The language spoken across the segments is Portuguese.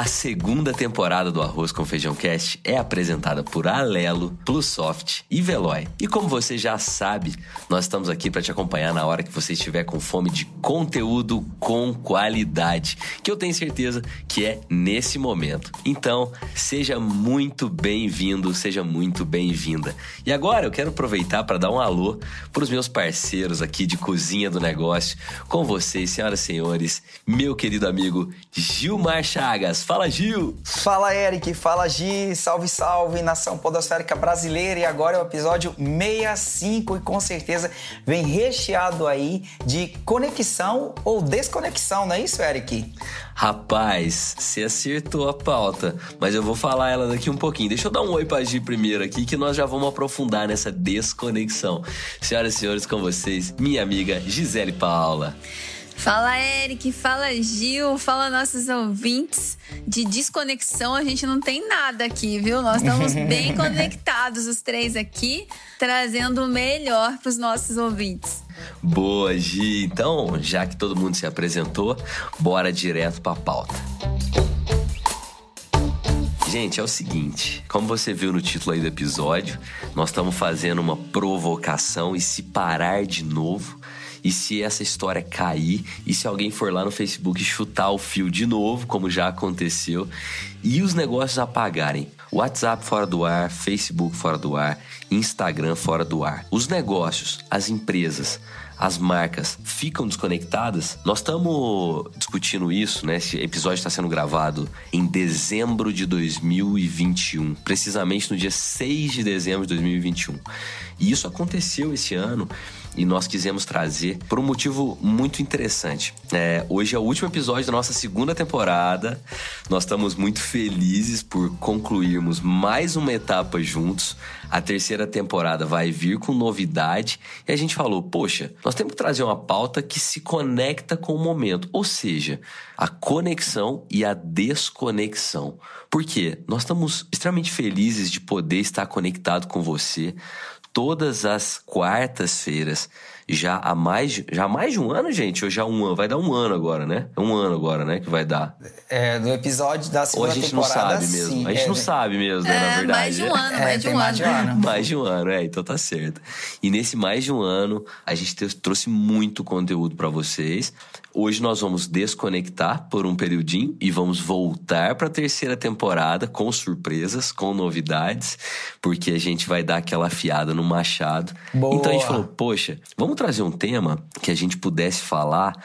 A segunda temporada do Arroz com Feijão Cast é apresentada por Alelo, Plusoft e Veloy. E como você já sabe, nós estamos aqui para te acompanhar na hora que você estiver com fome de conteúdo com qualidade, que eu tenho certeza que é nesse momento. Então, seja muito bem-vindo, seja muito bem-vinda. E agora eu quero aproveitar para dar um alô para os meus parceiros aqui de cozinha do negócio, com vocês, senhoras e senhores, meu querido amigo Gilmar Chagas. Fala, Gil! Fala, Eric. Fala, Gi. Salve, salve, nação podosférica brasileira. E agora é o episódio 65 e com certeza vem recheado aí de conexão ou desconexão, não é isso, Eric? Rapaz, você acertou a pauta, mas eu vou falar ela daqui um pouquinho. Deixa eu dar um oi pra Gi primeiro aqui, que nós já vamos aprofundar nessa desconexão. Senhoras e senhores, com vocês, minha amiga Gisele Paula. Fala Eric, fala Gil, fala nossos ouvintes. De desconexão a gente não tem nada aqui, viu? Nós estamos bem conectados os três aqui, trazendo o melhor para os nossos ouvintes. Boa, Gi. Então, já que todo mundo se apresentou, bora direto para a pauta. Gente, é o seguinte, como você viu no título aí do episódio, nós estamos fazendo uma provocação e se parar de novo, e se essa história cair, e se alguém for lá no Facebook chutar o fio de novo, como já aconteceu, e os negócios apagarem. WhatsApp fora do ar, Facebook fora do ar, Instagram fora do ar. Os negócios, as empresas, as marcas ficam desconectadas? Nós estamos discutindo isso, né? Esse episódio está sendo gravado em dezembro de 2021, precisamente no dia 6 de dezembro de 2021. E isso aconteceu esse ano e nós quisemos trazer por um motivo muito interessante. É, hoje é o último episódio da nossa segunda temporada. Nós estamos muito felizes por concluirmos mais uma etapa juntos. A terceira temporada vai vir com novidade e a gente falou: poxa, nós temos que trazer uma pauta que se conecta com o momento, ou seja, a conexão e a desconexão. Por quê? Nós estamos extremamente felizes de poder estar conectado com você todas as quartas-feiras já há mais, já há mais de um ano, gente? Ou já um ano? Vai dar um ano agora, né? É um ano agora, né? Que vai dar. É, no episódio da segunda Ou a gente não sabe mesmo. Sim, a gente é, não sabe mesmo, né, na É, verdade. mais de um ano, É, mais de um mais de um ano. Mais de um ano, é, então tá certo. E nesse mais de um ano, a gente te- trouxe muito conteúdo para vocês. Hoje nós vamos desconectar por um periodinho e vamos voltar para a terceira temporada com surpresas, com novidades, porque a gente vai dar aquela afiada no machado. Boa. Então a gente falou, poxa, vamos trazer um tema que a gente pudesse falar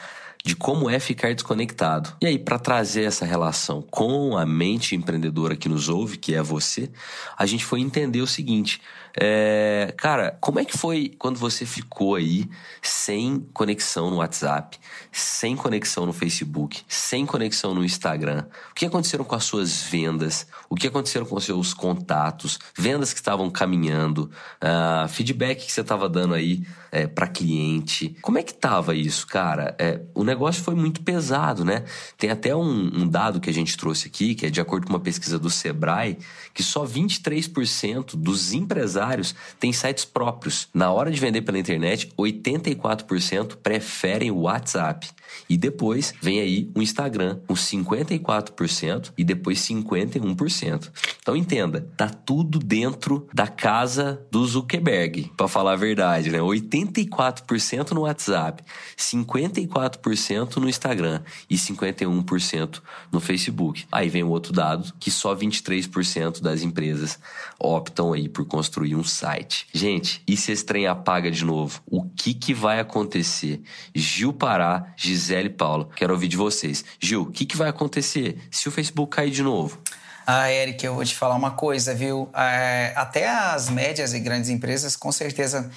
de como é ficar desconectado. E aí, para trazer essa relação com a mente empreendedora que nos ouve, que é você, a gente foi entender o seguinte: é, cara, como é que foi quando você ficou aí sem conexão no WhatsApp, sem conexão no Facebook, sem conexão no Instagram? O que aconteceram com as suas vendas? O que aconteceram com os seus contatos? Vendas que estavam caminhando? ah, feedback que você estava dando aí é, para cliente? Como é que tava isso, cara? É, o negócio foi muito pesado, né? Tem até um, um dado que a gente trouxe aqui, que é de acordo com uma pesquisa do Sebrae, que só 23% dos empresários têm sites próprios. Na hora de vender pela internet, 84% preferem o WhatsApp. E depois vem aí o Instagram com 54% e depois 51%. Então entenda, tá tudo dentro da casa do Zuckerberg, para falar a verdade, né? 84% no WhatsApp, 54% no Instagram e 51% no Facebook. Aí vem o outro dado que só 23% das empresas optam aí por construir um site. Gente, e se esse trem apaga de novo? O que que vai acontecer? Gil Pará, Gisele Paula, quero ouvir de vocês. Gil, o que que vai acontecer se o Facebook cair de novo? Ah, Eric, eu vou te falar uma coisa, viu? É, até as médias e grandes empresas, com certeza,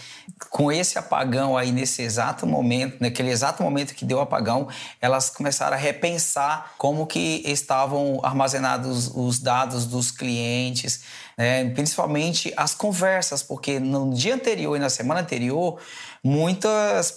com esse apagão aí nesse exato momento, naquele exato momento que deu o apagão, elas começaram a repensar como que estavam armazenados os dados dos clientes, né? principalmente as conversas, porque no dia anterior e na semana anterior muitas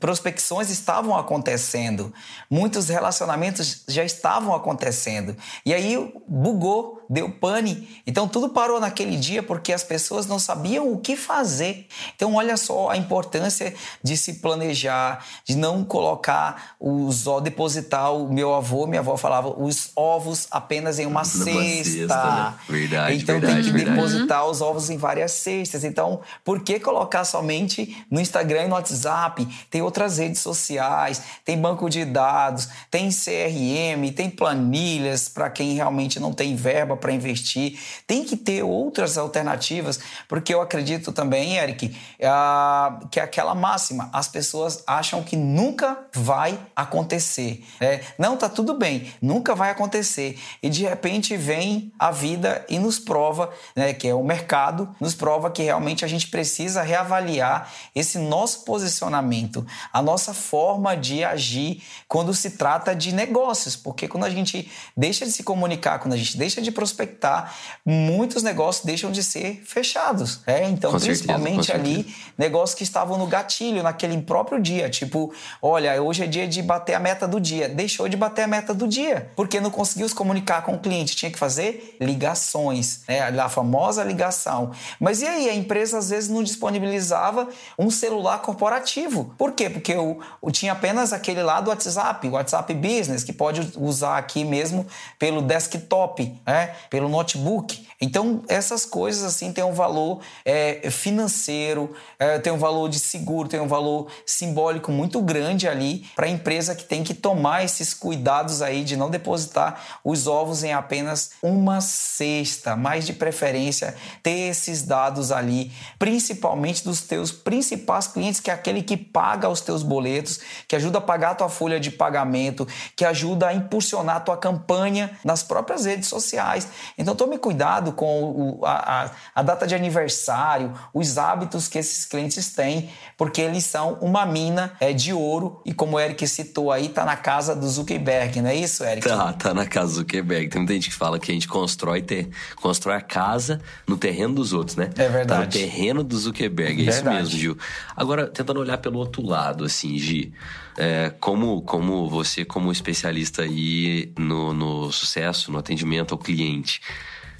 prospecções estavam acontecendo, muitos relacionamentos já estavam acontecendo. E aí bugou, deu pane. Então tudo parou naquele dia porque as pessoas não sabiam o que fazer. Então olha só a importância de se planejar, de não colocar os ovos, depositar o meu avô, minha avó falava os ovos apenas em uma cesta. cesta né? Verdade, então verdade, tem que verdade. depositar os ovos em várias cestas. Então, por que colocar somente no Instagram e no WhatsApp, tem outras redes sociais, tem banco de dados, tem CRM, tem planilhas para quem realmente não tem verba para investir. Tem que ter outras alternativas, porque eu acredito também, Eric, uh, que é aquela máxima: as pessoas acham que nunca vai acontecer. Né? Não, tá tudo bem, nunca vai acontecer. E de repente vem a vida e nos prova, né, que é o mercado, nos prova que realmente a gente precisa reavaliar esse nosso posicionamento, a nossa forma de agir quando se trata de negócios, porque quando a gente deixa de se comunicar, quando a gente deixa de prospectar, muitos negócios deixam de ser fechados. É? Então, com principalmente certeza, ali, negócios que estavam no gatilho naquele próprio dia, tipo, olha, hoje é dia de bater a meta do dia, deixou de bater a meta do dia, porque não conseguiu se comunicar com o cliente, tinha que fazer ligações, né? a famosa ligação. Mas e aí, a empresa às vezes não disponibilizava um celular corporativo. Por quê? Porque eu, eu tinha apenas aquele lá do WhatsApp, o WhatsApp Business, que pode usar aqui mesmo pelo desktop, né? Pelo notebook. Então, essas coisas assim têm um valor é, financeiro, é, tem um valor de seguro, tem um valor simbólico muito grande ali para a empresa que tem que tomar esses cuidados aí de não depositar os ovos em apenas uma cesta, mais de preferência ter esses dados ali, principalmente dos teus principais clientes, que é aquele que paga os teus boletos, que ajuda a pagar a tua folha de pagamento, que ajuda a impulsionar a tua campanha nas próprias redes sociais. Então tome cuidado com o, a, a, data de aniversário, os hábitos que esses clientes têm, porque eles são uma mina é, de ouro e como o Eric citou aí, tá na casa do Zuckerberg, não é isso, Eric? Tá, tá na casa do Zuckerberg. Tem muita gente que fala que a gente constrói, ter, constrói a casa no terreno dos outros, né? É verdade. Tá no terreno do Zuckerberg, é Verdade. isso mesmo, Gil. Agora, tentando olhar pelo outro lado, assim, Gi, é, como, como você, como especialista aí no, no sucesso, no atendimento ao cliente,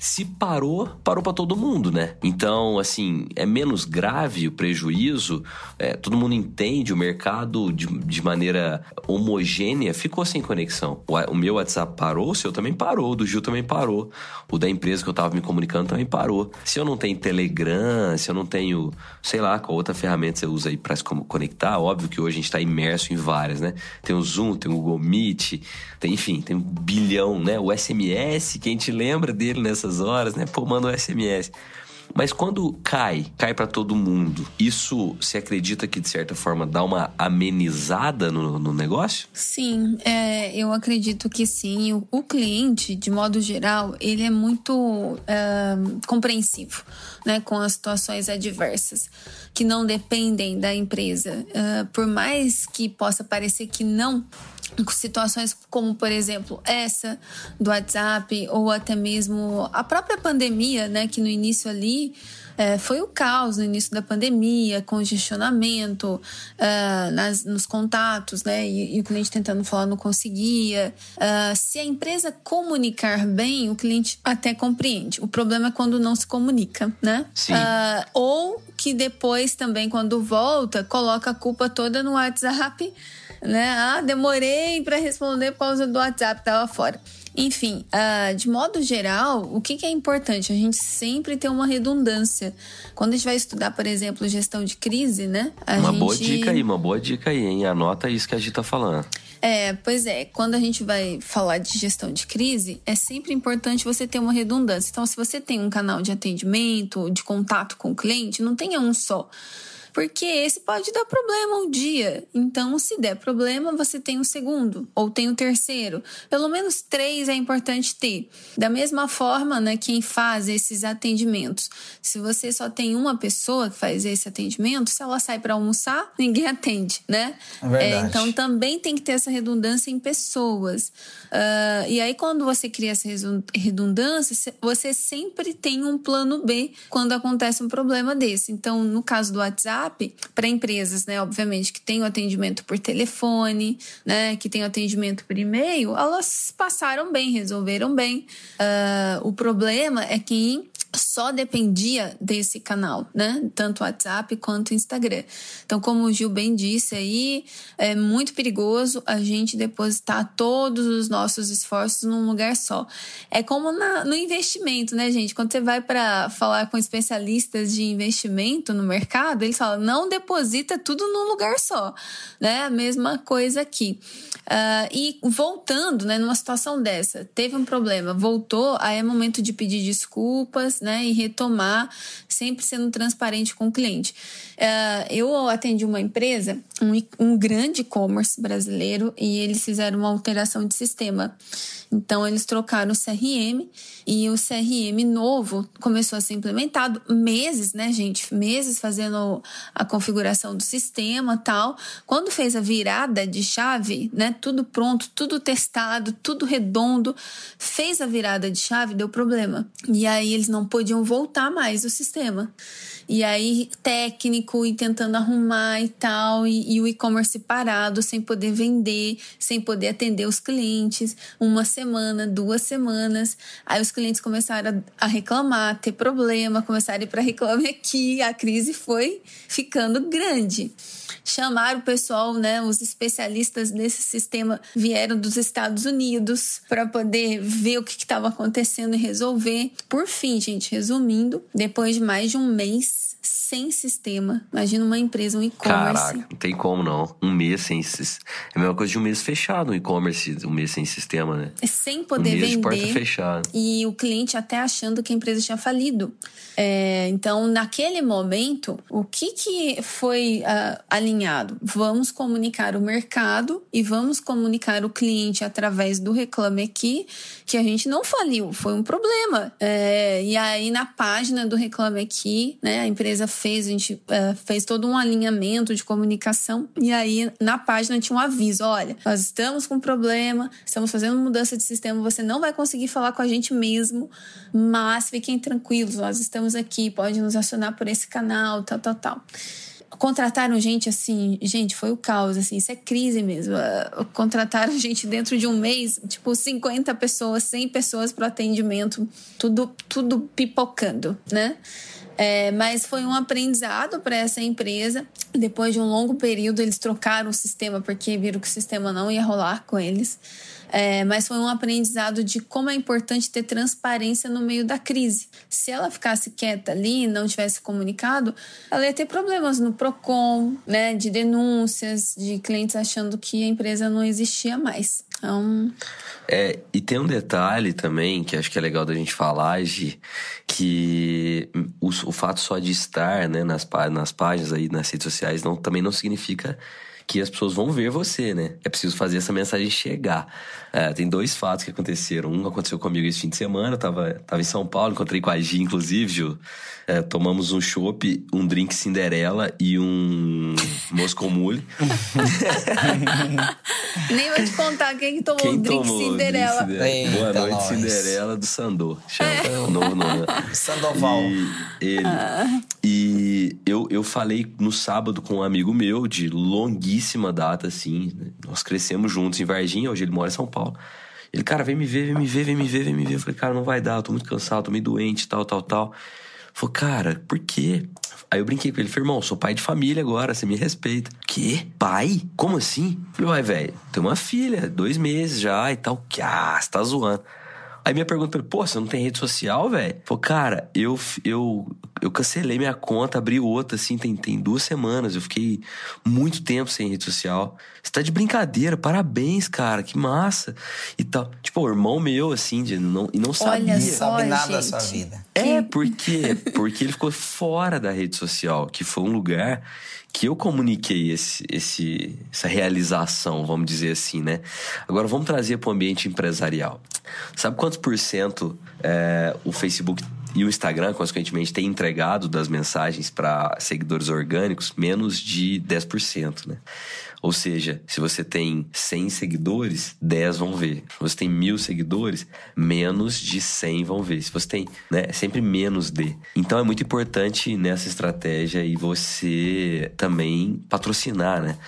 se parou, parou para todo mundo, né? Então, assim, é menos grave o prejuízo, é, todo mundo entende, o mercado de, de maneira homogênea ficou sem conexão. O, o, meu WhatsApp parou, o seu também parou, o do Gil também parou, o da empresa que eu tava me comunicando também parou. Se eu não tenho Telegram, se eu não tenho, sei lá, qual outra ferramenta você usa aí para se conectar, óbvio que hoje a gente tá imerso em várias, né? Tem o Zoom, tem o Google Meet, tem, enfim, tem um bilhão, né? O SMS, quem te lembra dele horas, né? Pô, manda o SMS. Mas quando cai, cai para todo mundo, isso se acredita que de certa forma dá uma amenizada no, no negócio? Sim, é, eu acredito que sim. O, o, cliente, de modo geral, ele é muito é, compreensivo né, com as situações adversas que não dependem da empresa. É, por mais que possa parecer que não, situações como, por exemplo, essa do WhatsApp ou até mesmo a própria pandemia, né, que no início ali é, foi o caos no início da pandemia, congestionamento uh, nas, nos contatos, né? E, e, o cliente tentando falar não conseguia. Uh, se a empresa comunicar bem, o cliente até compreende. O problema é quando não se comunica, né? Sim. Uh, ou que depois também, quando volta, coloca a culpa toda no WhatsApp, né? Ah, demorei para responder por causa do WhatsApp, tava fora. Enfim, uh, de modo geral, o que, que, é importante? A gente sempre ter uma redundância. Quando a gente vai estudar, por exemplo, gestão de crise, né? uma gente... boa dica aí, uma boa dica aí, hein? Anota isso que a gente tá falando. É, pois é, quando a gente vai falar de gestão de crise, é sempre importante você ter uma redundância. Então, se você tem um canal de atendimento, de contato com o cliente, não tenha um só. Porque esse pode dar problema um dia. Então, se der problema, você tem um segundo ou tem um terceiro. Pelo menos três é importante ter. Da mesma forma, né, quem faz esses atendimentos. Se você só tem uma pessoa que faz esse atendimento, se ela sai para almoçar, ninguém atende, né? É É, então também tem que ter essa redundância em pessoas. Ah, e aí, quando você cria essa redundância, você sempre tem um plano B quando acontece um problema desse. Então, no caso do WhatsApp, para empresas, né, obviamente, que tem o atendimento por telefone, né, que tem o atendimento por e-mail, elas passaram bem, resolveram bem. Ah, o problema é que só dependia desse canal, né? Tanto WhatsApp quanto Instagram. Então, como o Gil bem disse aí, é muito perigoso a gente depositar todos os nossos esforços num lugar só. É como na- no investimento, né, gente? Quando você vai para falar com especialistas de investimento no mercado, eles falam: não deposita tudo num lugar só, né? A mesma coisa aqui. Ah, e voltando, né, numa situação dessa, teve um problema, voltou, aí é momento de pedir desculpas, né, e retomar, sempre sendo transparente com o cliente. Ah, eu atendi uma empresa, um, um grande e-commerce brasileiro, e eles fizeram uma alteração de sistema. Então, eles trocaram o CRM e o CRM novo começou a ser implementado meses, né, gente? Meses fazendo a configuração do sistema tal. Quando fez a virada de chave, né, tudo pronto, tudo testado, tudo redondo, fez a virada de chave, deu problema. E aí eles não podiam voltar mais o sistema. E aí, técnico e tentando arrumar e tal, e, e o e-commerce parado, sem poder vender, sem poder atender os clientes, uma semana, duas semanas. Aí os clientes começaram a, a reclamar, ter problema, começaram a ir para reclame aqui, a crise foi ficando grande. Chamaram o pessoal, né? Os especialistas desse sistema vieram dos Estados Unidos para poder ver o que estava acontecendo e resolver. Por fim, gente, resumindo, depois de mais de um mês sem sistema, imagina uma empresa, um e-commerce. Caraca, não tem como não. Um mês sem. sis- É a mesma coisa de um mês fechado no e-commerce, um mês sem sistema, né? Sem Um poder mês de porta vender. fechada. E o cliente até achando que a empresa tinha falido. É, então, naquele momento, o que, que foi ah, alinhado? Vamos comunicar o mercado e vamos comunicar o cliente através do Reclame Aqui que a gente não faliu, foi um problema. É, e aí, na página do Reclame Aqui, né, a empresa fez, a gente eh, fez todo um alinhamento de comunicação. E aí, na página tinha um aviso: olha, nós estamos com um problema, estamos fazendo mudança de sistema, você não vai conseguir falar com a gente mesmo, mas fiquem tranquilos, nós estamos aqui, pode nos acionar por esse canal, tal, tal, tal. Contrataram gente assim, gente, foi o caos, assim, isso é crise mesmo. Ah, Contrataram gente dentro de um mês, tipo 50 pessoas, 100 pessoas para atendimento, tudo, tudo pipocando, né? É, mas foi um aprendizado para essa empresa. Depois de um longo período, eles trocaram o sistema porque viram que o sistema não ia rolar com eles. É, mas foi um aprendizado de como é importante ter transparência no meio da crise. Se ela ficasse quieta ali não tivesse comunicado, ela ia ter problemas no PROCON, né, de denúncias, de clientes achando que a empresa não existia mais. Então, É, e tem um detalhe também que acho que é legal da gente falar, Gi, que o, o fato só de estar né, nas, nas páginas aí, nas redes sociais, não, também não significa que as pessoas vão ver você, né? É preciso fazer essa mensagem chegar. É, tem dois fatos que aconteceram. Um aconteceu comigo esse fim de semana, eu tava, tava em São Paulo, encontrei com a Gi, inclusive, Gil. É, tomamos um chopp, um drink Cinderela e um Moscow Mule. nem vou te contar quem que tomou Quem o drink tomou o Cinderela. drink Cinderela? Eita, Boa noite, nós. Cinderela do Sandor. Chama o novo nome. Sandoval. E, ele, e eu, eu falei no sábado com um amigo meu de longuíssima data, assim. né? Nós crescemos juntos em Varginha, hoje ele mora em São Paulo. Ele, cara, vem me ver, vem me ver, vem me ver, vem me ver. Eu falei, cara, não vai dar, eu tô muito cansado, tô meio doente, tal, tal, tal. Falei, cara, por quê? Aí eu brinquei com ele, falei, irmão, sou pai de família agora, você me respeita. Quê? Pai? Como assim? Falei, uai, velho, tem uma filha, dois meses já e tal. Que, ah, você tá zoando. Aí minha pergunta pra ele, pô, você não tem rede social, velho? Falei, cara, eu, eu eu cancelei minha conta, abri outra, assim, tem, tem duas semanas. Eu fiquei muito tempo sem rede social. Você tá de brincadeira, parabéns, cara, que massa. E tal. Tipo, o irmão meu, assim, de não, e não sabia. Não sabe nada da sua vida. É, porque, porque ele ficou fora da rede social, que foi um lugar que eu comuniquei esse, esse, essa realização, vamos dizer assim, né? Agora vamos trazer para o ambiente empresarial. Sabe quantos por cento é, o Facebook e o Instagram, consequentemente, tem entregado das mensagens para seguidores orgânicos? Menos de 10%, né? Ou seja, se você tem 100 seguidores, 10 vão ver. Se você tem mil seguidores, menos de 100 vão ver. Se você tem, né, é sempre menos de. Então é muito importante nessa estratégia e você também patrocinar, né?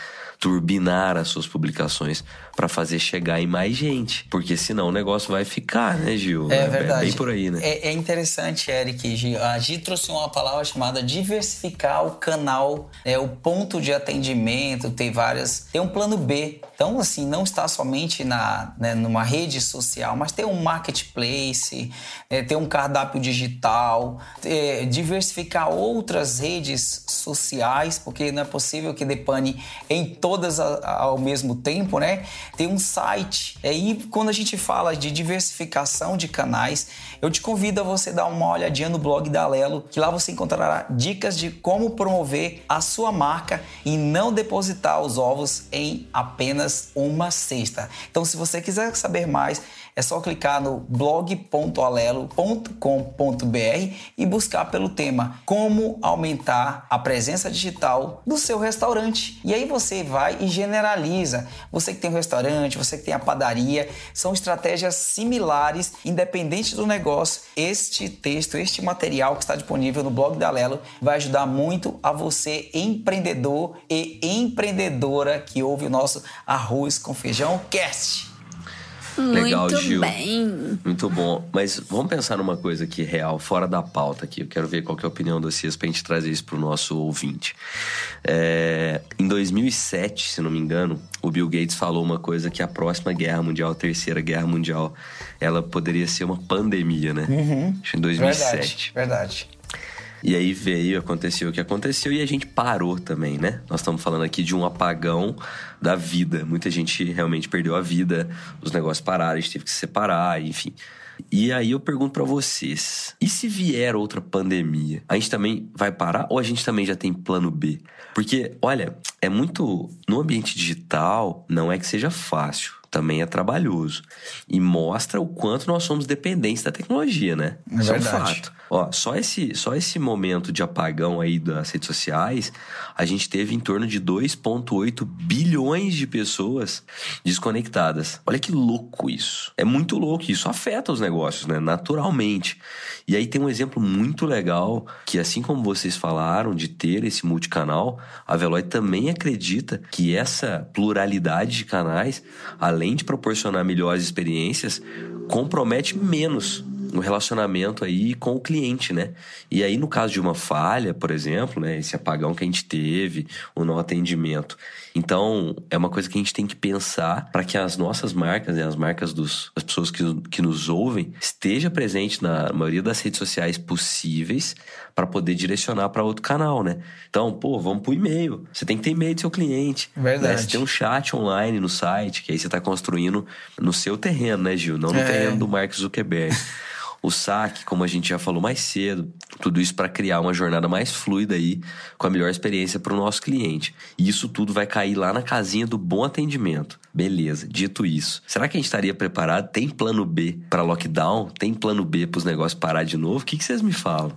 turbinar as suas publicações para fazer chegar em mais gente. Porque senão o negócio vai ficar, né, Gil? É, é verdade. bem por aí, né? É, é interessante, Eric. Gil. A Gi trouxe uma palavra chamada diversificar o canal, é, o ponto de atendimento, tem várias. Tem um plano B. Então, assim, não está somente na, né, numa rede social, mas tem um marketplace, é, tem um cardápio digital, é, diversificar outras redes sociais, porque não é possível que depane em todas ao mesmo tempo, né? Tem um site. É, e quando a gente fala de diversificação de canais, eu te convido a você dar uma olhadinha no blog da Lelo, que lá você encontrará dicas de como promover a sua marca e não depositar os ovos em apenas uma cesta. Então, se você quiser saber mais, é só clicar no blog.alelo.com.br e buscar pelo tema Como aumentar a presença digital do seu restaurante. E aí você vai e generaliza. Você que tem um restaurante, você que tem a padaria, são estratégias similares, independente do negócio. Este texto, este material que está disponível no blog da Lelo vai ajudar muito a você, empreendedor e empreendedora que ouve o nosso Arroz com Feijão Cast. Legal, Muito Gil. bem. Muito bom. Mas vamos pensar numa coisa aqui real, fora da pauta aqui. Eu quero ver qual que é a opinião de vocês pra gente trazer isso pro nosso ouvinte. É, em 2007, se não me engano, o Bill Gates falou uma coisa que a próxima guerra mundial, a terceira guerra mundial, ela poderia ser uma pandemia, né? Uhum. Acho que em 2007. Verdade, verdade. E aí veio, aconteceu o que aconteceu e a gente parou também, né? Nós estamos falando aqui de um apagão da vida. Muita gente realmente perdeu a vida, os negócios pararam, a gente teve que se separar, enfim. E aí eu pergunto para vocês: e se vier outra pandemia? A gente também vai parar ou a gente também já tem plano B? Porque, olha, é muito. No ambiente digital, não é que seja fácil também é trabalhoso. E mostra o quanto nós somos dependentes da tecnologia, né? É Isso é um fato. Ó, só esse, só esse momento de apagão aí das redes sociais, a gente teve em torno de 2,8 bilhões de pessoas desconectadas. Olha que louco isso. É muito louco. Isso afeta os negócios, né? Naturalmente. E aí tem um exemplo muito legal que, assim como vocês falaram de ter esse multicanal, a Veloy também acredita que essa pluralidade de canais, além de proporcionar melhores experiências, compromete menos no relacionamento aí com o cliente, né? E aí, no caso de uma falha, por exemplo, né? Esse apagão que a gente teve, o não atendimento. Então, é uma coisa que a gente tem que pensar para que as nossas marcas, né, as marcas dos, das pessoas que, que nos ouvem, esteja presente na maioria das redes sociais possíveis para poder direcionar para outro canal, né? Então, pô, vamos pro e-mail. Você tem que ter e-mail do seu cliente. Verdade. Né? Você tem um chat online no site, que aí você está construindo no seu terreno, né, Gil? Não no É. terreno do Mark Zuckerberg. O saque, como a gente já falou mais cedo, tudo isso para criar uma jornada mais fluida aí, com a melhor experiência para o nosso cliente. E isso tudo vai cair lá na casinha do bom atendimento. Beleza, dito isso. Será que a gente estaria preparado? Tem plano B para lockdown? Tem plano B para os negócios parar de novo? O que, que vocês me falam?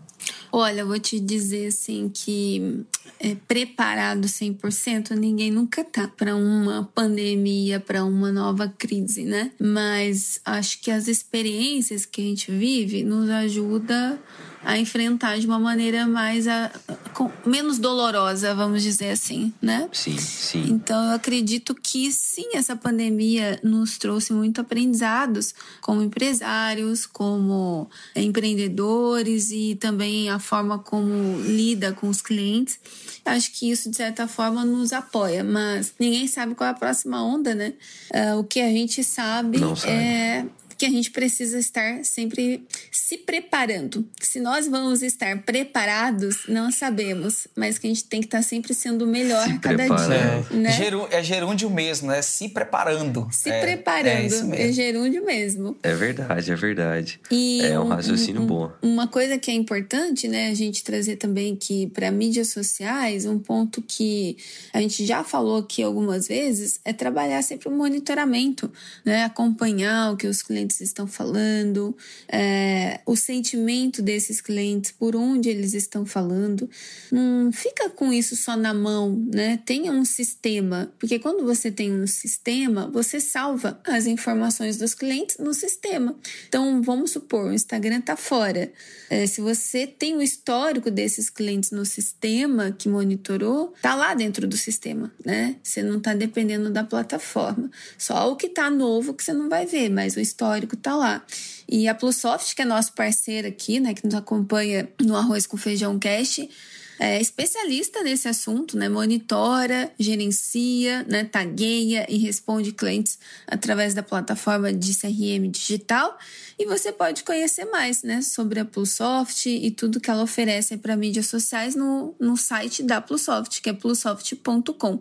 Olha, eu vou te dizer assim que é, preparado 100%, ninguém nunca tá para uma pandemia, para uma nova crise, né? Mas acho que as experiências que a gente vive nos ajuda a enfrentar de uma maneira mais a, com- menos dolorosa, vamos dizer assim, né? Sim, sim. Então, eu acredito que sim, essa pandemia nos trouxe muito aprendizados como empresários, como empreendedores e também a forma como lida com os clientes. Acho que isso, de certa forma, nos apoia, mas ninguém sabe qual é a próxima onda, né? Ah, o que a gente sabe, Não sabe. é que a gente precisa estar sempre se preparando. Se nós vamos estar preparados, não sabemos, mas que a gente tem que estar sempre sendo melhor Se cada preparando. dia. É, Né? geru- é gerúndio mesmo, né? Se preparando. Se É, é preparando, é, mesmo. gerúndio mesmo. É verdade, é verdade. E é um raciocínio bom. Uma coisa que é importante, né, a gente trazer também que para mídias sociais, um ponto que a gente já falou aqui algumas vezes é trabalhar sempre o monitoramento, né, acompanhar o que os clientes estão falando, é, o sentimento desses clientes, por onde eles estão falando. Não fica com isso só na mão, né? Tenha um sistema, porque quando você tem um sistema, você salva as informações dos clientes no sistema. Então, vamos supor, o Instagram está fora. É, se você tem o histórico desses clientes no sistema que monitorou, tá lá dentro do sistema, né? Você não está dependendo da plataforma. Só o que está novo que você não vai ver, mas o histórico tá lá. E a Plusoft, que é nosso parceiro aqui, né, que nos acompanha no Arroz com Feijão Cast, é especialista nesse assunto, né? Monitora, gerencia, né? tagueia e responde clientes através da plataforma de CRM digital. E você pode conhecer mais, né? Sobre a Plusoft e tudo que ela oferece para mídias sociais no, no site da Plusoft, que é plusoft.com.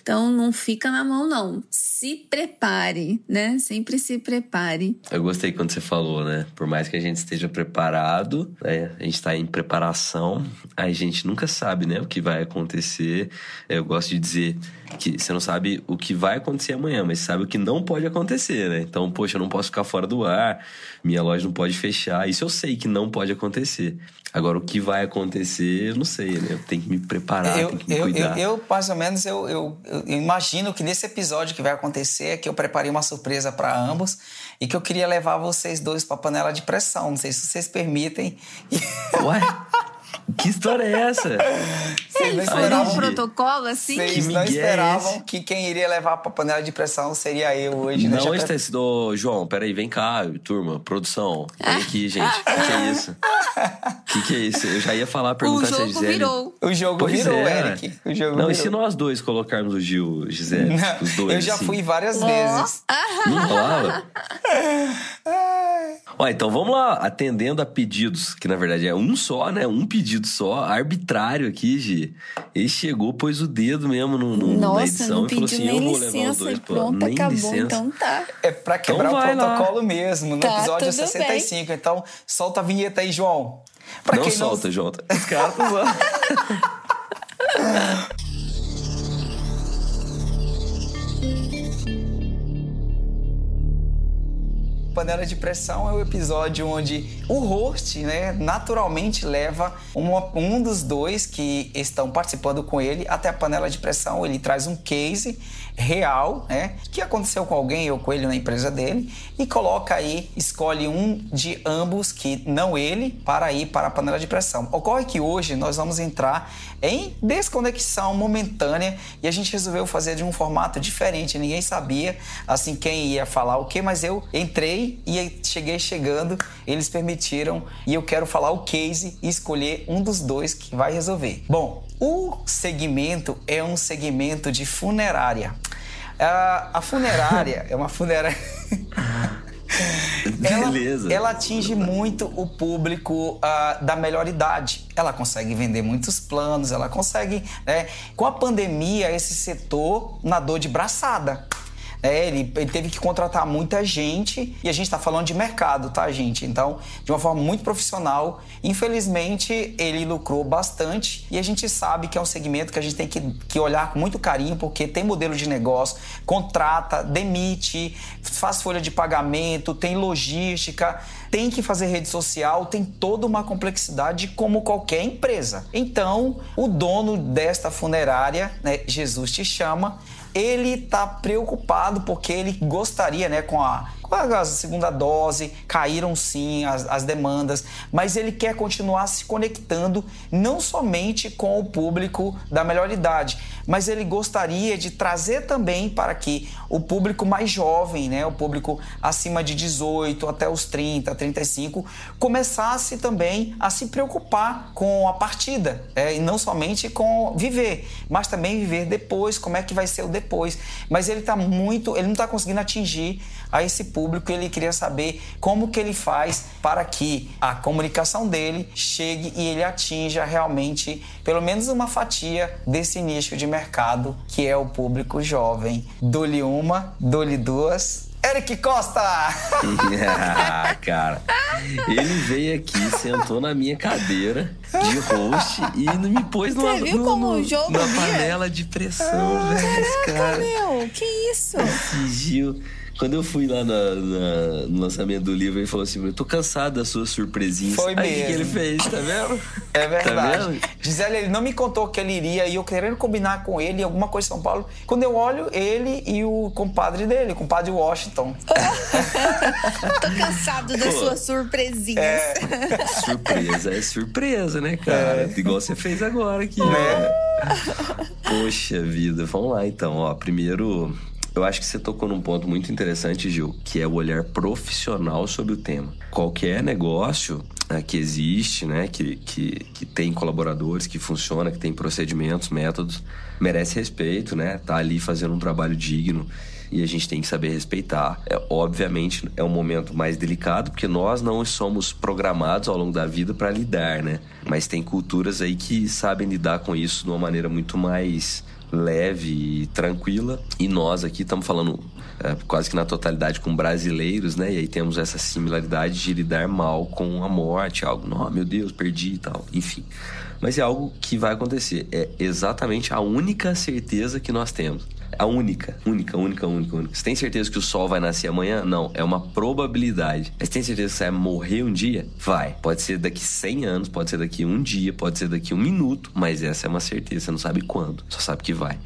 Então não fica na mão, não. Se prepare, né? Sempre se prepare. Eu gostei quando você falou, né? Por mais que a gente esteja preparado, né? a gente está em preparação, a gente nunca sabe, né? O que vai acontecer. Eu gosto de dizer que você não sabe o que vai acontecer amanhã, mas sabe o que não pode acontecer, né? Então, poxa, eu não posso ficar fora do ar, minha loja não pode fechar. Isso eu sei que não pode acontecer. Agora, o que vai acontecer, eu não sei, né? Eu tenho que me preparar, Eu, tenho que me eu, eu, cuidar. eu, mais ou menos, eu, eu, eu imagino que nesse episódio que vai acontecer é que eu preparei uma surpresa para ambos e que eu queria levar vocês dois para panela de pressão. Não sei se vocês permitem. Ué? Que história é essa? Vocês não Foi um protocolo assim? vocês Que não é esperavam que quem iria levar para panela de pressão seria eu hoje, né? Não, onde pre- tá esse do João? Peraí, vem cá, turma, produção. Vem aqui, gente. O que, que é isso? O que, que é isso? Eu já ia falar, perguntar se a jogo Gisele... virou. O jogo Pois virou, é. Eric. O jogo Não, e virou. se nós dois colocarmos o Gil, Gisele? Os dois, eu já assim? fui várias vezes. Não rolava? Ó, então vamos lá, atendendo a pedidos, que na verdade é um só, né? Um pedido só, arbitrário aqui, Gi. Ele chegou, pôs o dedo mesmo no, no, na Nossa, edição não e falou assim: eu vou levar os dois pro. pronto, Nem acabou. licença. Então tá. É pra quebrar Então o vai lá. protocolo mesmo, no Tá, episódio tudo 65. Então, solta a vinheta aí, João. Pra não quem solta, João. Os caras estão Panela de Pressão é o episódio onde o host, né, naturalmente leva uma- um dos dois que estão participando com ele até a panela de pressão. Ele traz um case real, né, que aconteceu com alguém ou com ele na empresa dele e coloca aí, escolhe um de ambos que não ele para ir para a panela de pressão. Ocorre que hoje nós vamos entrar em desconexão momentânea e a gente resolveu fazer de um formato diferente. Ninguém sabia assim quem ia falar o que, mas eu entrei e aí cheguei chegando, eles permitiram e eu quero falar o case e escolher um dos dois que vai resolver. Bom, o segmento é um segmento de funerária. A funerária é uma funerária. Ela- Beleza. Ela, atinge muito o público ah, da melhor idade. Ela consegue vender muitos planos, ela consegue. Né? Com a pandemia, esse setor nadou de braçada. É, ele, ele teve que contratar muita gente e a gente está falando de mercado, tá, gente? Então, de uma forma muito profissional. Infelizmente, ele lucrou bastante e a gente sabe que é um segmento que a gente tem que, que olhar com muito carinho, porque tem modelo de negócio, contrata, demite, faz folha de pagamento, tem logística, tem que fazer rede social, tem toda uma complexidade como qualquer empresa. Então, o dono desta funerária, né, Jesus te chama, ele tá preocupado porque ele gostaria, né, com a, com a segunda dose, caíram sim as, as demandas, mas ele quer continuar se conectando não somente com o público da melhor idade, mas ele gostaria de trazer também para que o público mais jovem, né, o público acima de 18 até os 30, 35, começasse também a se preocupar com a partida, é, e não somente com viver, mas também viver depois, como é que vai ser o depois. Mas ele está muito, ele não está conseguindo atingir a esse público ele queria saber como que ele faz para que a comunicação dele chegue e ele atinja realmente pelo menos uma fatia desse nicho de mercado que é o público jovem. Dou-lhe uma, dou-lhe duas, Eric Costa! ah, cara, ele veio aqui, sentou na minha cadeira de host e me pôs numa, viu no, como o jogo numa panela de pressão, Ah, velho. Caraca, cara meu, que isso? fingiu. Quando eu fui lá na- na- no lançamento do livro, ele falou assim: Eu tô cansado das suas surpresinhas. Foi Aí o que ele fez, tá vendo? É Tá verdade. vendo? Gisele, ele não me contou que ele iria e eu querendo combinar com ele alguma coisa em São Paulo. Quando eu olho ele e o compadre dele, o compadre Washington. Tô cansado das Pô. suas surpresinhas. É. Surpresa é surpresa, né, cara? Igual você fez agora aqui, né? Poxa vida, vamos lá então. Ó, primeiro, eu acho que você tocou num ponto muito interessante, Gil, que é o olhar profissional sobre o tema. Qualquer negócio ah, que existe, né, que, que, que tem colaboradores, que funciona, que tem procedimentos, métodos, merece respeito, né? Tá ali fazendo um trabalho digno e a gente tem que saber respeitar. É, obviamente é um momento mais delicado porque nós não somos programados ao longo da vida para lidar, né? Mas tem culturas aí que sabem lidar com isso de uma maneira muito mais leve e tranquila. E nós aqui estamos falando é, quase que na totalidade com brasileiros, né? E aí temos essa similaridade de lidar mal com a morte, algo, meu Deus, perdi e tal, enfim. Mas é algo que vai acontecer. É exatamente a única certeza que nós temos. A única, única, única, única, única. Você tem certeza que o sol vai nascer amanhã? Não, é uma probabilidade. Mas tem certeza que você vai morrer um dia? Vai. Pode ser daqui 100 anos, pode ser daqui um dia, pode ser daqui um minuto, mas essa é uma certeza, você não sabe quando, só sabe que vai.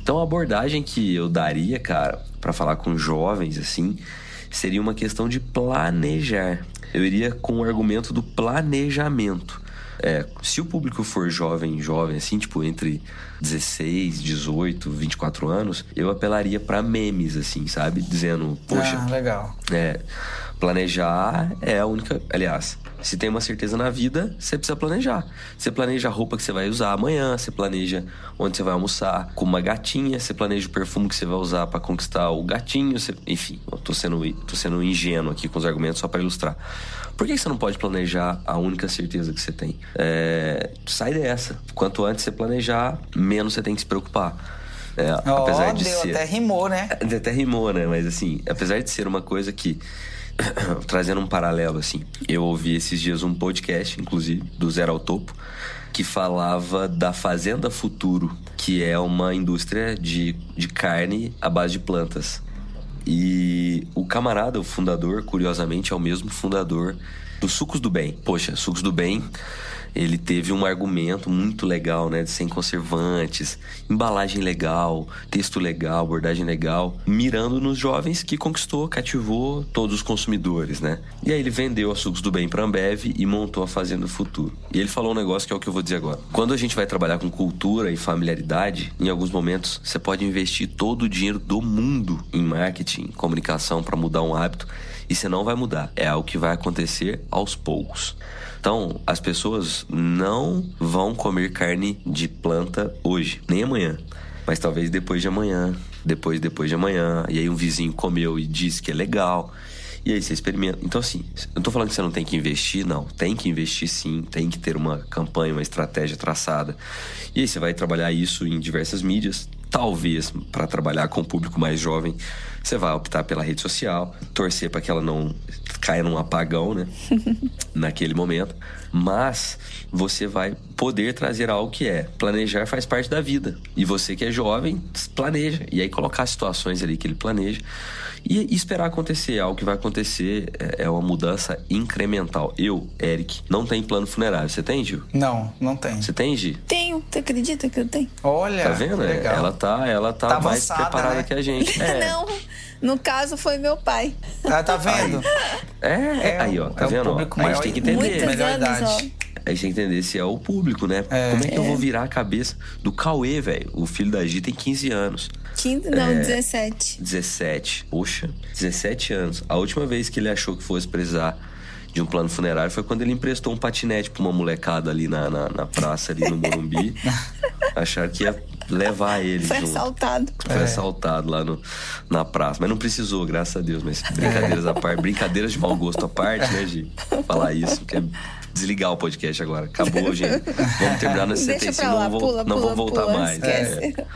Então a abordagem que eu daria, cara, para falar com jovens assim, seria uma questão de planejar. Eu iria com o argumento do planejamento. É, se o público for jovem, jovem, assim, tipo, entre 16, 18, 24 anos, eu apelaria pra memes, assim, sabe? Dizendo, poxa, Ah, legal. é, planejar é a única. Aliás, se tem uma certeza na vida, você precisa planejar. Você planeja a roupa que você vai usar amanhã, você planeja onde você vai almoçar com uma gatinha, você planeja o perfume que você vai usar pra conquistar o gatinho, você- enfim, eu tô sendo, tô sendo ingênuo aqui com os argumentos só pra ilustrar. Por que você não pode planejar a única certeza que você tem? É, sai dessa. Quanto antes você planejar, menos você tem que se preocupar. É, Ó, apesar de deu ser... até rimou, né? Até rimou, né? Mas assim, apesar de ser uma coisa que. trazendo um paralelo, assim. Eu ouvi esses dias um podcast, inclusive, do Zero ao Topo, que falava da Fazenda Futuro, que é uma indústria de, de carne à base de plantas. E o camarada, o fundador, curiosamente, é o mesmo fundador do Sucos do Bem. Poxa, Sucos do Bem, ele teve um argumento muito legal, né? De sem conservantes, embalagem legal, texto legal, abordagem legal, mirando nos jovens que conquistou, cativou todos os consumidores, né? E aí ele vendeu a Sucos do Bem pra Ambev e montou a Fazenda Futuro. E ele falou um negócio que é o que eu vou dizer agora. Quando a gente vai trabalhar com cultura e familiaridade, em alguns momentos você pode investir todo o dinheiro do mundo em marketing, comunicação para mudar um hábito e você não vai mudar. É algo que vai acontecer aos poucos. Então, as pessoas não vão comer carne de planta hoje, nem amanhã. Mas talvez depois de amanhã, depois, depois de amanhã. E aí um vizinho comeu e disse que é legal. E aí você experimenta. Então, assim, eu não tô falando que você não tem que investir, não. Tem que investir sim, tem que ter uma campanha, uma estratégia traçada. E aí você vai trabalhar isso em diversas mídias. Talvez, para trabalhar com o público mais jovem, você vai optar pela rede social, torcer para que ela não caia num apagão, né? Naquele momento. Mas você vai poder trazer algo que é planejar faz parte da vida. E você que é jovem, planeja. E aí colocar situações ali que ele planeja. E esperar acontecer. Algo que vai acontecer é é uma mudança incremental. Eu, Eric, não tenho plano funerário. Você tem, Gil? Não, não tem. Você tem, Gi? Tenho, tu acredita que eu tenho? Olha, Tá vendo? É, legal. Ela tá, ela tá, Tá mais avançada, preparada né? que a gente. É. Não, no caso foi meu pai. Ah, tá vendo? É, é, É aí, ó, tá é vendo? ó? a gente tem que entender. Muitos Melhor anos, idade. ó. A gente tem que entender se é o público, né? É. Como é que eu vou virar a cabeça do Cauê, velho? O filho da Gi tem 15 anos. 15, não, 17. 17. Poxa, 17 anos. A última vez que ele achou que fosse precisar de um plano funerário foi quando ele emprestou um patinete pra uma molecada ali na, na, na praça, ali no Morumbi. Acharam que ia levar ele Foi junto. assaltado. Foi assaltado lá no, na praça. Mas não precisou, graças a Deus. Mas brincadeiras à parte, brincadeiras de mau gosto à parte, né, Gi? Falar isso, porque é desligar o podcast agora. Acabou, gente. Vamos terminar no Deixa 75, pra lá, não, vou, pula, não pula, vamos voltar pula, mais. esquece. É.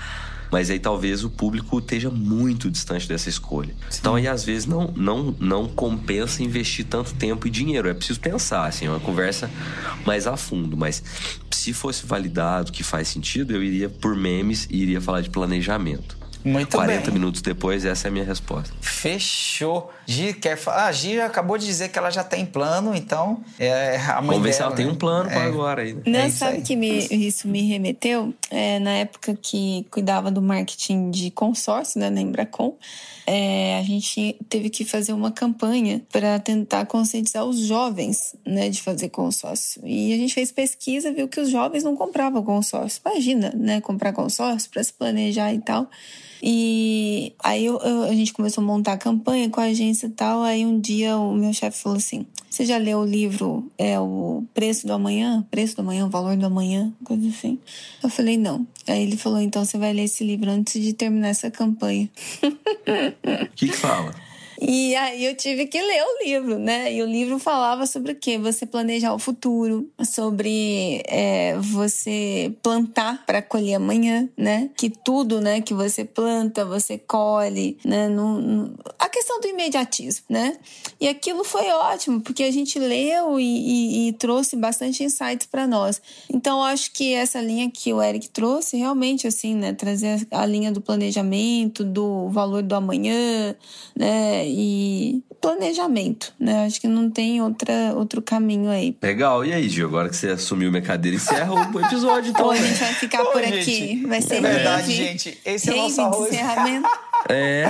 Mas aí talvez o público esteja muito distante dessa escolha. Então aí às vezes não, não, não compensa investir tanto tempo e dinheiro. É preciso pensar, assim, é uma conversa mais a fundo. Mas se fosse validado que faz sentido, eu iria por memes e iria falar de planejamento. Muito 40 bem. minutos depois, essa é a minha resposta. Fechou. Gi quer falar. Ah, a Gi acabou de dizer que ela já tem plano, então é a mãe Vamos ver se ela tem né? um plano para É. agora aí. né? Não, É sabe aí. que me, isso me remeteu? É, na época que cuidava do marketing de consórcio, né, na Embracon, é, a gente teve que fazer uma campanha para tentar conscientizar os jovens né, de fazer consórcio. E a gente fez pesquisa, viu que os jovens não compravam consórcio. Imagina, né, comprar consórcio para se planejar e tal. E aí eu- eu- a gente começou a montar a campanha com a agência e tal. Aí um dia o meu chefe falou assim: Você já leu o livro é o Preço do Amanhã? Preço do Amanhã, o Valor do Amanhã? Coisa assim. Eu falei: Não. Aí ele falou: Então você vai ler esse livro antes de terminar essa campanha. O que que fala? E aí eu tive que ler o livro, né? E o livro falava sobre o quê? Você planejar o futuro, sobre é, você plantar para colher amanhã, né? Que tudo, né, que você planta, você colhe, né? Não- não- A questão do imediatismo, né? E aquilo foi ótimo, porque a gente leu e, e- e trouxe bastante insights para nós. Então, acho que essa linha que o Eric trouxe, realmente, assim, né? Trazer a linha do planejamento, do valor do amanhã, né? E planejamento, né? Acho que não tem outra, outro caminho aí. Legal, e aí, Gil? Agora que você assumiu minha cadeira, encerra o episódio, então. Ou a né? gente vai ficar Ô, por gente, aqui. Vai ser é verdade, rave, gente. Esse é o nosso de arroz. encerramento. É.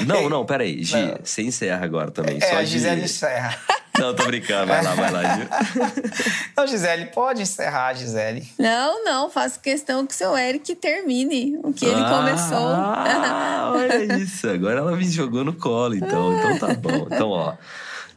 é. Não, não, peraí. Gi, Não. você encerra agora também. É, só a Gisele encerra. Não, tô brincando. Vai lá, vai lá, Gil. Não, Gisele, pode encerrar, Gisele. Não, não, faço questão que o seu Eric termine o que ele começou. Ah, olha isso. Agora ela me jogou no colo, então. Então tá bom. Então, ó.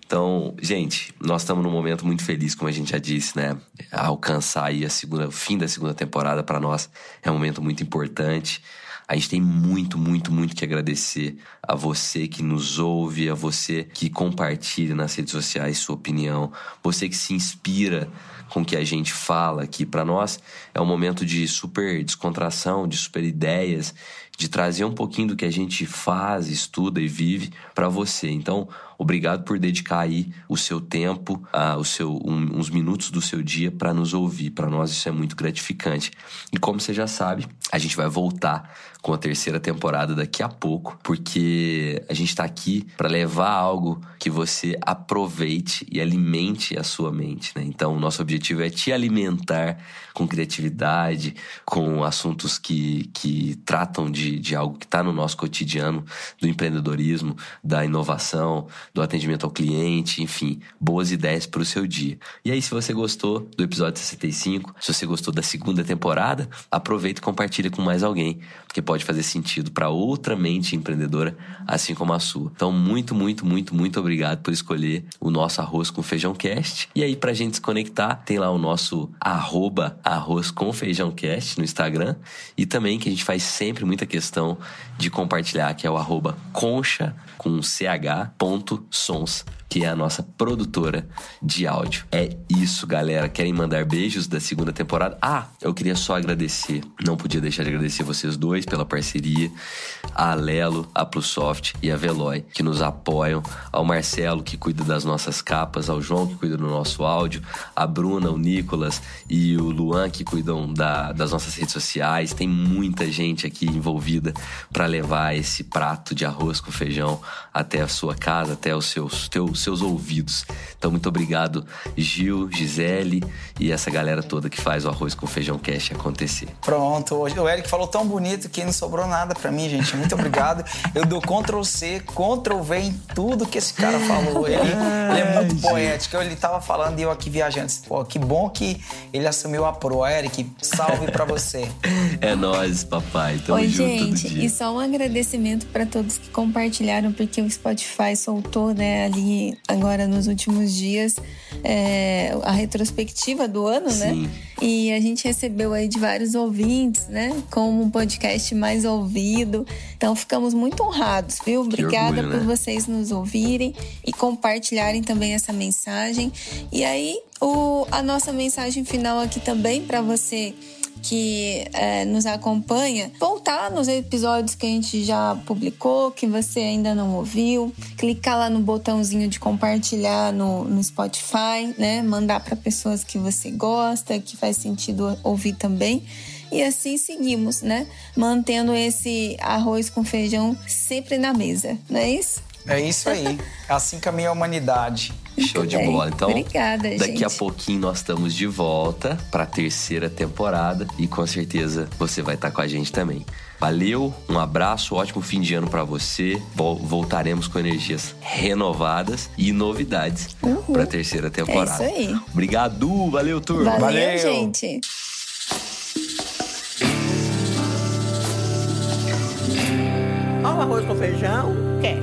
Então, gente, nós estamos num momento muito feliz, como a gente já disse, né? Alcançar aí a segunda, o fim da segunda temporada para nós é um momento muito importante. A gente tem muito, muito, muito que agradecer a você que nos ouve, a você que compartilha nas redes sociais sua opinião, você que se inspira com o que a gente fala aqui. Para nós é um momento de super descontração, de super ideias, de trazer um pouquinho do que a gente faz, estuda e vive para você. Então, obrigado por dedicar aí o seu tempo, ah, o seu, um- uns minutos do seu dia para nos ouvir. Para nós isso é muito gratificante. E como você já sabe, a gente vai voltar com a terceira temporada daqui a pouco, porque a gente está aqui para levar algo que você aproveite e alimente a sua mente. Né? Então, o nosso objetivo é te alimentar com criatividade, com assuntos que, que tratam de, de algo que está no nosso cotidiano, do empreendedorismo, da inovação, do atendimento ao cliente, enfim, boas ideias para o seu dia. E aí, se você gostou do episódio 65, se você gostou da segunda temporada, aproveita e compartilha com mais alguém, porque pode fazer sentido para outra mente empreendedora, assim como a sua. Então, muito, muito, muito, muito obrigado por escolher o nosso Arroz com Feijão Cast. E aí, pra gente se conectar, tem lá o nosso arroba arroz com feijão cast no Instagram e também que a gente faz sempre muita questão de compartilhar, que é o arroba concha com ch ponto sons que é a nossa produtora de áudio. É isso, galera. Querem mandar beijos da segunda temporada? Ah, eu queria só agradecer, não podia deixar de agradecer vocês dois pela parceria, a Lelo, a Plusoft e a Veloy, que nos apoiam, ao Marcelo, que cuida das nossas capas, ao João, que cuida do nosso áudio, a Bruna, o Nicolas e o Luan, que cuidam da- das nossas redes sociais. Tem muita gente aqui envolvida para levar esse prato de arroz com feijão até a sua casa, até os seus, teus, seus ouvidos. Então, muito obrigado, Gil, Gisele e essa galera toda que faz o arroz com feijão cash acontecer. Pronto, hoje o Eric falou tão bonito que não sobrou nada pra mim, gente. Muito obrigado. Eu dou Ctrl C, Ctrl V em tudo que esse cara falou. Ele, ele é muito poético. Ele tava falando e eu aqui viajando. Pô, que bom que ele assumiu a pro. Eric, salve pra você. É nóis, papai. Tamo Oi, junto todo gente. dia. E só um agradecimento para todos que compartilharam, porque o Spotify soltou, né, ali agora nos últimos dias é, a retrospectiva do ano, né? Sim. E a gente recebeu aí de vários ouvintes, né? Como um podcast mais ouvido. Então ficamos muito honrados, viu? Obrigada orgulho, por né? vocês nos ouvirem e compartilharem também essa mensagem. E aí, o, a nossa mensagem final aqui também para você que é, nos acompanha, voltar nos episódios que a gente já publicou, que você ainda não ouviu, clicar lá no botãozinho de compartilhar no, no Spotify, né? Mandar para pessoas que você gosta, que faz sentido ouvir também. E assim seguimos, né? Mantendo esse arroz com feijão sempre na mesa, não é isso? É isso aí. Assim caminha a humanidade. Show de bola. Então, Obrigada, daqui gente. a pouquinho nós estamos de volta para a terceira temporada e com certeza você vai estar com a gente também. Valeu, um abraço, ótimo fim de ano para você. Vol- Voltaremos com energias renovadas e novidades Uhul. para a terceira temporada. É isso aí. Obrigado, valeu, turma. Valeu, Valeu. gente. Ó o arroz com feijão, quer?